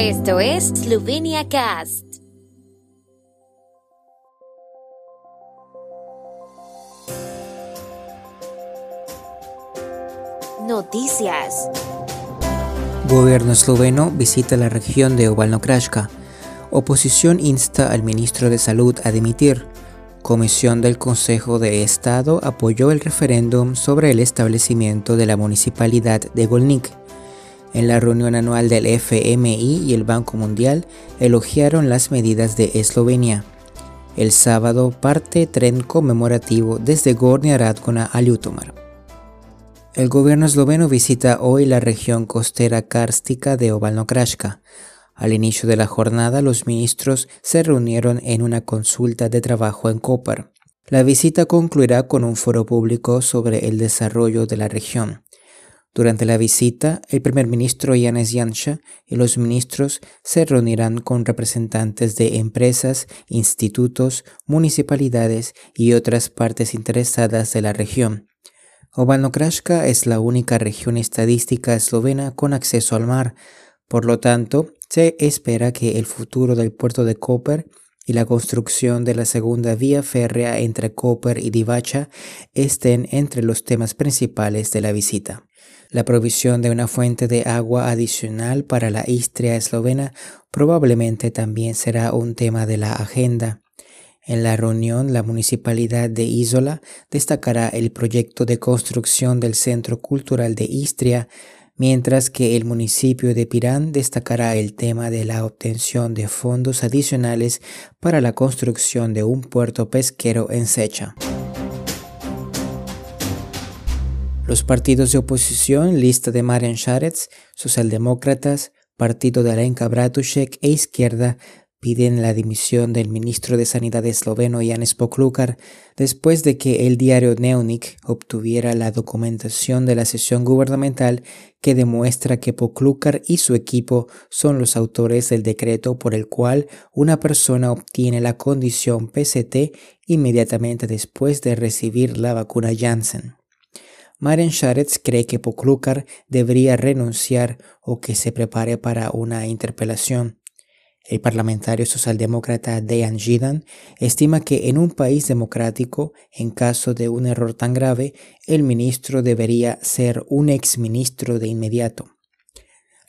Esto es Slovenia Cast. Noticias. Gobierno esloveno visita la región de Ovalno Krashka. Oposición insta al ministro de Salud a dimitir. Comisión del Consejo de Estado apoyó el referéndum sobre el establecimiento de la municipalidad de Golnik. En la reunión anual del FMI y el Banco Mundial elogiaron las medidas de Eslovenia. El sábado parte tren conmemorativo desde Gornja Radgona a Ljutomar. El gobierno esloveno visita hoy la región costera kárstica de Ovalno Krashka. Al inicio de la jornada, los ministros se reunieron en una consulta de trabajo en Koper. La visita concluirá con un foro público sobre el desarrollo de la región. Durante la visita, el primer ministro Yanes Janša y los ministros se reunirán con representantes de empresas, institutos, municipalidades y otras partes interesadas de la región. Ovalno Krashka es la única región estadística eslovena con acceso al mar, por lo tanto, se espera que el futuro del puerto de Koper y la construcción de la segunda vía férrea entre Koper y Divacha estén entre los temas principales de la visita. La provisión de una fuente de agua adicional para la Istria eslovena probablemente también será un tema de la agenda. En la reunión, la municipalidad de Isola destacará el proyecto de construcción del Centro Cultural de Istria, mientras que el municipio de Pirán destacará el tema de la obtención de fondos adicionales para la construcción de un puerto pesquero en Secha. Los partidos de oposición, lista de Marian Sharetz, socialdemócratas, partido de Alenka Bratušek e izquierda, piden la dimisión del ministro de Sanidad esloveno Janes Poklukar después de que el diario Neonik obtuviera la documentación de la sesión gubernamental que demuestra que Poklukar y su equipo son los autores del decreto por el cual una persona obtiene la condición PCT inmediatamente después de recibir la vacuna Janssen. Maren Sharetz cree que Poklukar debería renunciar o que se prepare para una interpelación. El parlamentario socialdemócrata Dejan Židan estima que en un país democrático, en caso de un error tan grave, el ministro debería ser un exministro de inmediato.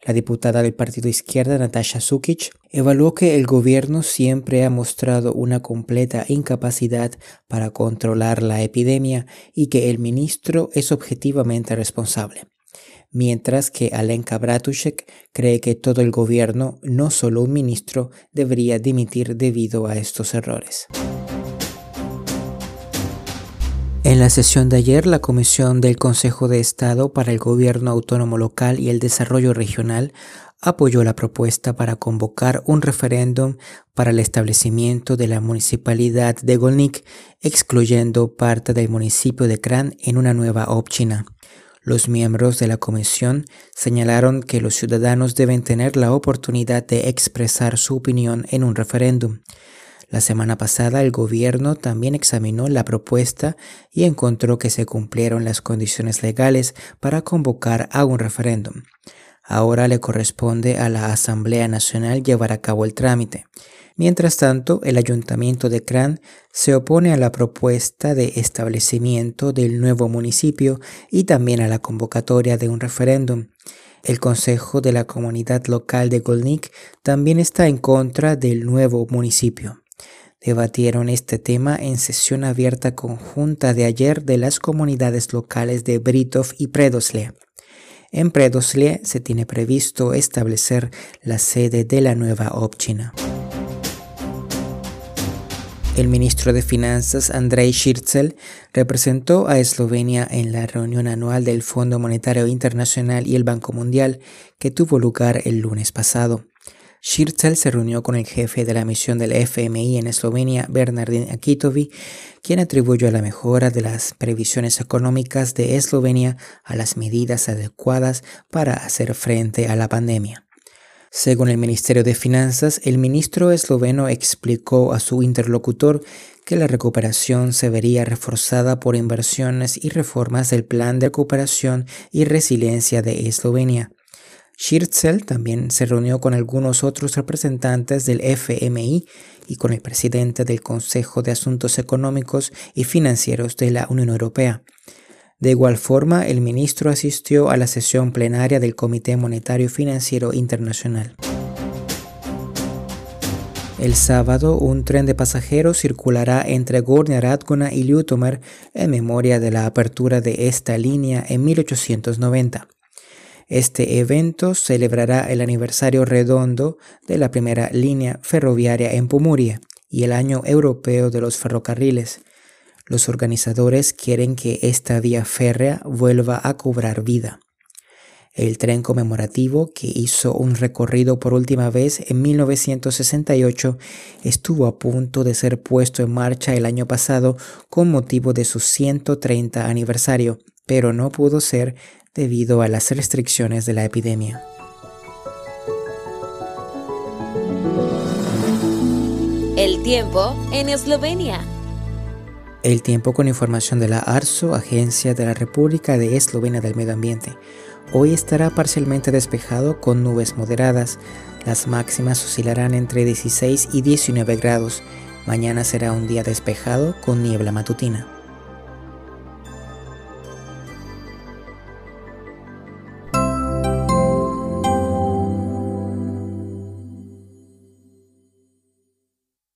La diputada del partido izquierda Natasha Sukic evaluó que el gobierno siempre ha mostrado una completa incapacidad para controlar la epidemia y que el ministro es objetivamente responsable mientras que Alenka Bratušek cree que todo el gobierno, no solo un ministro, debería dimitir debido a estos errores. En la sesión de ayer, la Comisión del Consejo de Estado para el Gobierno Autónomo Local y el Desarrollo Regional apoyó la propuesta para convocar un referéndum para el establecimiento de la municipalidad de Golnik, excluyendo parte del municipio de Kran en una nueva opchina. Los miembros de la comisión señalaron que los ciudadanos deben tener la oportunidad de expresar su opinión en un referéndum. La semana pasada el gobierno también examinó la propuesta y encontró que se cumplieron las condiciones legales para convocar a un referéndum. Ahora le corresponde a la Asamblea Nacional llevar a cabo el trámite. Mientras tanto, el ayuntamiento de Kran se opone a la propuesta de establecimiento del nuevo municipio y también a la convocatoria de un referéndum. El Consejo de la Comunidad Local de Golnik también está en contra del nuevo municipio. Debatieron este tema en sesión abierta conjunta de ayer de las comunidades locales de Britov y Predosle. En Predosle se tiene previsto establecer la sede de la nueva Opchina. El ministro de Finanzas Andrei Shirtzel representó a Eslovenia en la reunión anual del Fondo Monetario Internacional y el Banco Mundial que tuvo lugar el lunes pasado. Shirtzel se reunió con el jefe de la misión del FMI en Eslovenia, Bernardin Akitovi, quien atribuyó la mejora de las previsiones económicas de Eslovenia a las medidas adecuadas para hacer frente a la pandemia. Según el Ministerio de Finanzas, el ministro esloveno explicó a su interlocutor que la recuperación se vería reforzada por inversiones y reformas del Plan de Recuperación y Resiliencia de Eslovenia. Schirtzel también se reunió con algunos otros representantes del FMI y con el presidente del Consejo de Asuntos Económicos y Financieros de la Unión Europea. De igual forma, el ministro asistió a la sesión plenaria del Comité Monetario Financiero Internacional. El sábado, un tren de pasajeros circulará entre Gornja Radgona y Ljutomer en memoria de la apertura de esta línea en 1890. Este evento celebrará el aniversario redondo de la primera línea ferroviaria en Pumuria y el año europeo de los ferrocarriles. Los organizadores quieren que esta vía férrea vuelva a cobrar vida. El tren conmemorativo, que hizo un recorrido por última vez en 1968, estuvo a punto de ser puesto en marcha el año pasado con motivo de su 130 aniversario, pero no pudo ser debido a las restricciones de la epidemia. El tiempo en Eslovenia. El tiempo con información de la ARSO, Agencia de la República de Eslovenia del Medio Ambiente. Hoy estará parcialmente despejado con nubes moderadas. Las máximas oscilarán entre 16 y 19 grados. Mañana será un día despejado con niebla matutina.